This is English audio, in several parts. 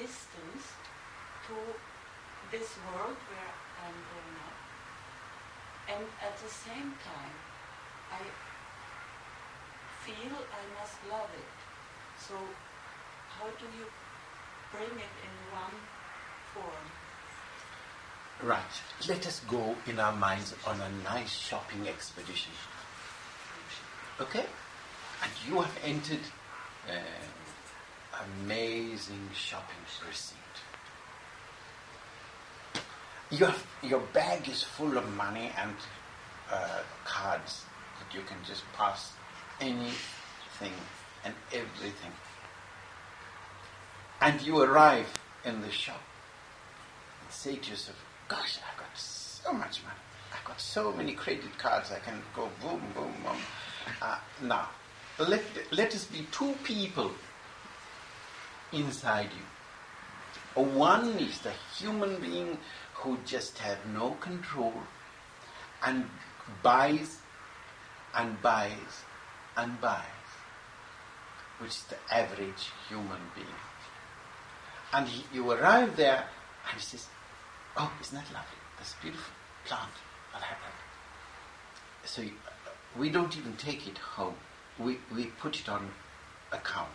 distance to this world where I'm growing up. And at the same time, I feel I must love it. So how do you bring it in one form? Right. Let us go in our minds on a nice shopping expedition. Okay? And you have entered uh, amazing shopping receipt. Your, your bag is full of money and uh, cards that you can just pass anything and everything. And you arrive in the shop and say to yourself, Gosh, I've got so much money. I've got so many credit cards. I can go boom, boom, boom. Uh, now, let, let us be two people inside you. One is the human being who just have no control and buys and buys and buys, which is the average human being. And he, you arrive there and he says, Oh, isn't that lovely? This beautiful plant. Have that. So you, we don't even take it home. We, we put it on account.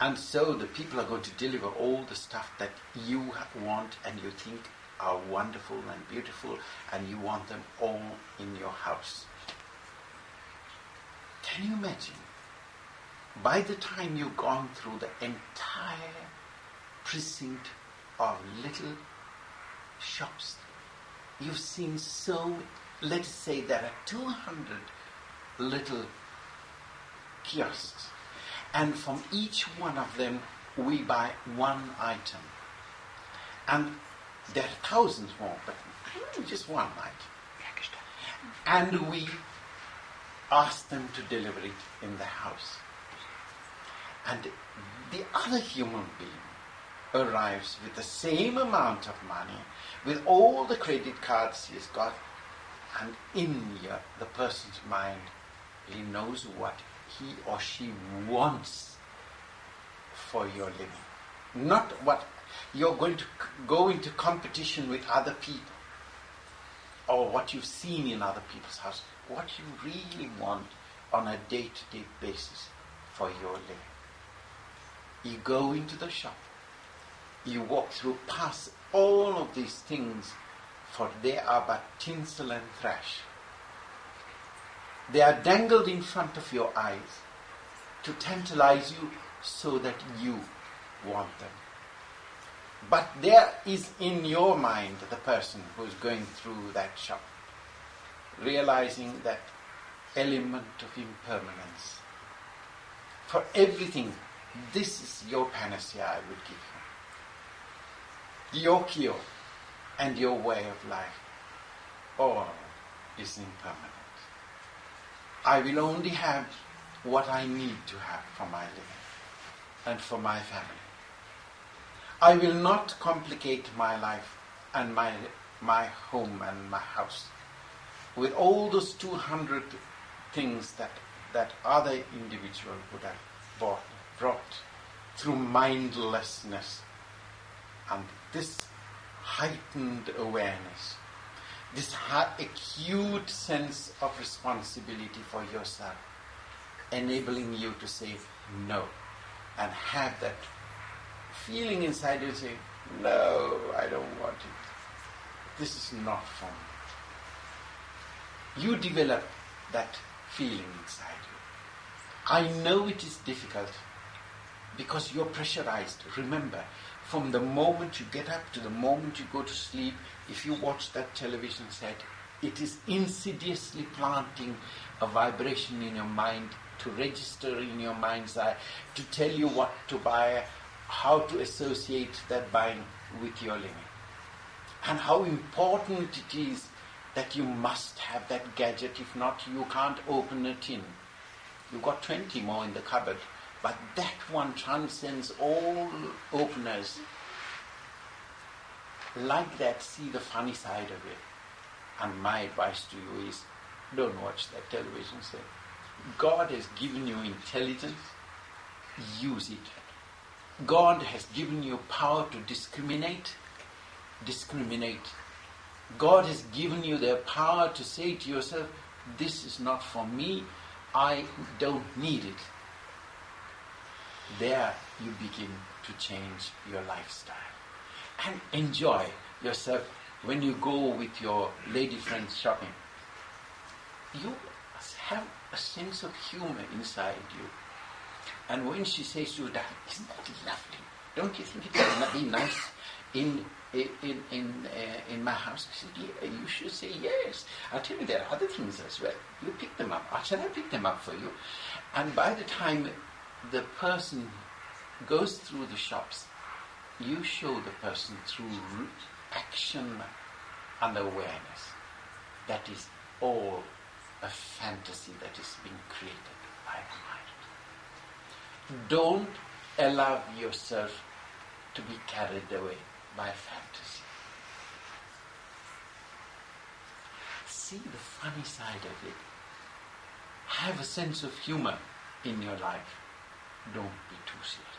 And so the people are going to deliver all the stuff that you want and you think are wonderful and beautiful, and you want them all in your house. Can you imagine? By the time you've gone through the entire precinct of little shops, you've seen so, let's say there are 200 little kiosks, and from each one of them we buy one item. And there are thousands more, but just one item. And we ask them to deliver it in the house. And the other human being arrives with the same amount of money, with all the credit cards he's got, and in the person's mind, he knows what he or she wants for your living. Not what you're going to go into competition with other people or what you've seen in other people's houses. What you really want on a day to day basis for your living. You go into the shop, you walk through, past all of these things, for they are but tinsel and trash. They are dangled in front of your eyes to tantalize you so that you want them. But there is in your mind the person who is going through that shop, realizing that element of impermanence. For everything, this is your panacea I would give you. Your cure and your way of life, all is impermanent. I will only have what I need to have for my living and for my family. I will not complicate my life and my, my home and my house with all those 200 things that, that other individual would have brought, brought through mindlessness and this heightened awareness, this acute sense of responsibility for yourself, enabling you to say no and have that feeling inside you saying, No, I don't want it. This is not for me. You develop that feeling inside you. I know it is difficult because you're pressurized. Remember, from the moment you get up to the moment you go to sleep, if you watch that television set, it is insidiously planting a vibration in your mind to register in your mind's eye, to tell you what to buy, how to associate that buying with your living. And how important it is that you must have that gadget. If not, you can't open a tin. You've got 20 more in the cupboard, but that one transcends all openers. Like that, see the funny side of it. And my advice to you is don't watch that television set. God has given you intelligence, use it God has given you power to discriminate, discriminate. God has given you the power to say to yourself, This is not for me, I don't need it. There you begin to change your lifestyle and enjoy yourself when you go with your lady friends shopping. You have a sense of humor inside you. And when she says to you, that, isn't that lovely? Don't you think it would be nice in in in uh, in my house? I said, yeah, you should say yes. I'll tell you there are other things as well. You pick them up. Shall I pick them up for you? And by the time the person goes through the shops, you show the person through action and awareness. That is all a fantasy that is being created by the mind. Don't allow yourself to be carried away by fantasy. See the funny side of it. Have a sense of humor in your life. Don't be too serious.